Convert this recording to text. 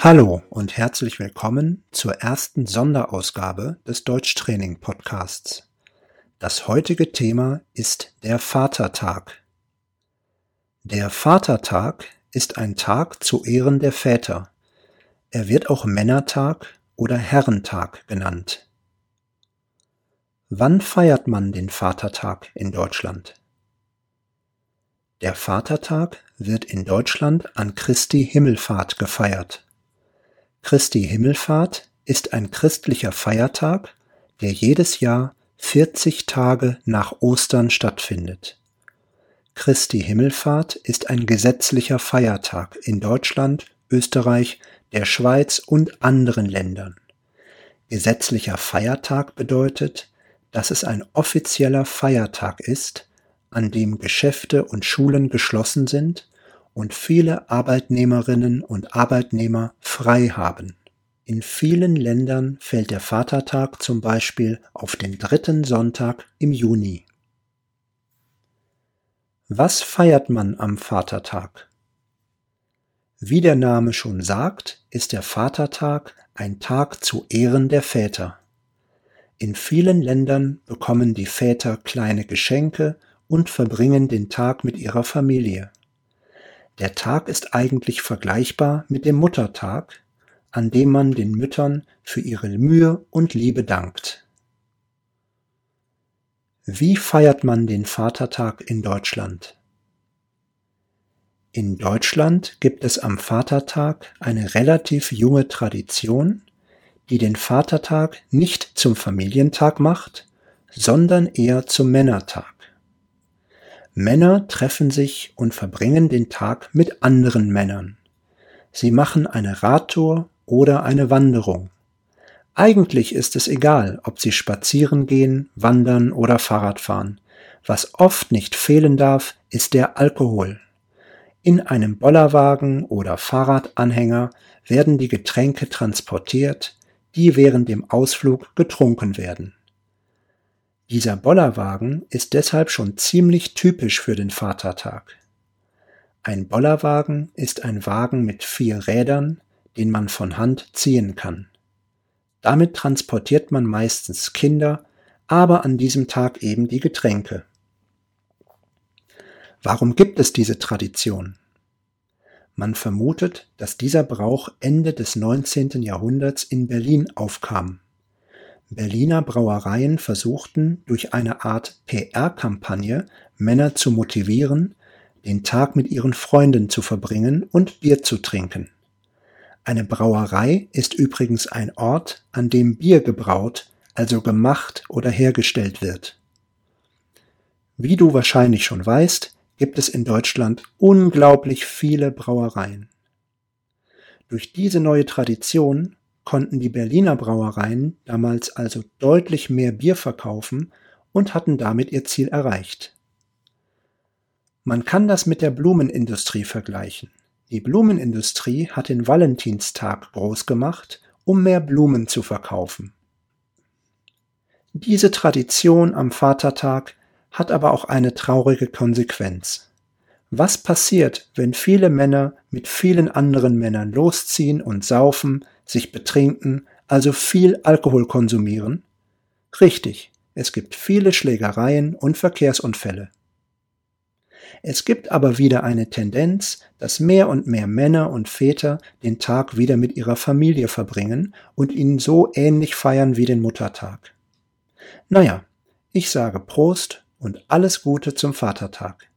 Hallo und herzlich willkommen zur ersten Sonderausgabe des Deutschtraining Podcasts. Das heutige Thema ist der Vatertag. Der Vatertag ist ein Tag zu Ehren der Väter. Er wird auch Männertag oder Herrentag genannt. Wann feiert man den Vatertag in Deutschland? Der Vatertag wird in Deutschland an Christi Himmelfahrt gefeiert. Christi Himmelfahrt ist ein christlicher Feiertag, der jedes Jahr 40 Tage nach Ostern stattfindet. Christi Himmelfahrt ist ein gesetzlicher Feiertag in Deutschland, Österreich, der Schweiz und anderen Ländern. Gesetzlicher Feiertag bedeutet, dass es ein offizieller Feiertag ist, an dem Geschäfte und Schulen geschlossen sind und viele Arbeitnehmerinnen und Arbeitnehmer frei haben. In vielen Ländern fällt der Vatertag zum Beispiel auf den dritten Sonntag im Juni. Was feiert man am Vatertag? Wie der Name schon sagt, ist der Vatertag ein Tag zu Ehren der Väter. In vielen Ländern bekommen die Väter kleine Geschenke und verbringen den Tag mit ihrer Familie. Der Tag ist eigentlich vergleichbar mit dem Muttertag, an dem man den Müttern für ihre Mühe und Liebe dankt. Wie feiert man den Vatertag in Deutschland? In Deutschland gibt es am Vatertag eine relativ junge Tradition, die den Vatertag nicht zum Familientag macht, sondern eher zum Männertag. Männer treffen sich und verbringen den Tag mit anderen Männern. Sie machen eine Radtour oder eine Wanderung. Eigentlich ist es egal, ob sie spazieren gehen, wandern oder Fahrrad fahren. Was oft nicht fehlen darf, ist der Alkohol. In einem Bollerwagen oder Fahrradanhänger werden die Getränke transportiert, die während dem Ausflug getrunken werden. Dieser Bollerwagen ist deshalb schon ziemlich typisch für den Vatertag. Ein Bollerwagen ist ein Wagen mit vier Rädern, den man von Hand ziehen kann. Damit transportiert man meistens Kinder, aber an diesem Tag eben die Getränke. Warum gibt es diese Tradition? Man vermutet, dass dieser Brauch Ende des 19. Jahrhunderts in Berlin aufkam. Berliner Brauereien versuchten durch eine Art PR-Kampagne Männer zu motivieren, den Tag mit ihren Freunden zu verbringen und Bier zu trinken. Eine Brauerei ist übrigens ein Ort, an dem Bier gebraut, also gemacht oder hergestellt wird. Wie du wahrscheinlich schon weißt, gibt es in Deutschland unglaublich viele Brauereien. Durch diese neue Tradition konnten die Berliner Brauereien damals also deutlich mehr Bier verkaufen und hatten damit ihr Ziel erreicht. Man kann das mit der Blumenindustrie vergleichen. Die Blumenindustrie hat den Valentinstag groß gemacht, um mehr Blumen zu verkaufen. Diese Tradition am Vatertag hat aber auch eine traurige Konsequenz. Was passiert, wenn viele Männer mit vielen anderen Männern losziehen und saufen, sich betrinken, also viel Alkohol konsumieren? Richtig, es gibt viele Schlägereien und Verkehrsunfälle. Es gibt aber wieder eine Tendenz, dass mehr und mehr Männer und Väter den Tag wieder mit ihrer Familie verbringen und ihn so ähnlich feiern wie den Muttertag. Naja, ich sage Prost und alles Gute zum Vatertag.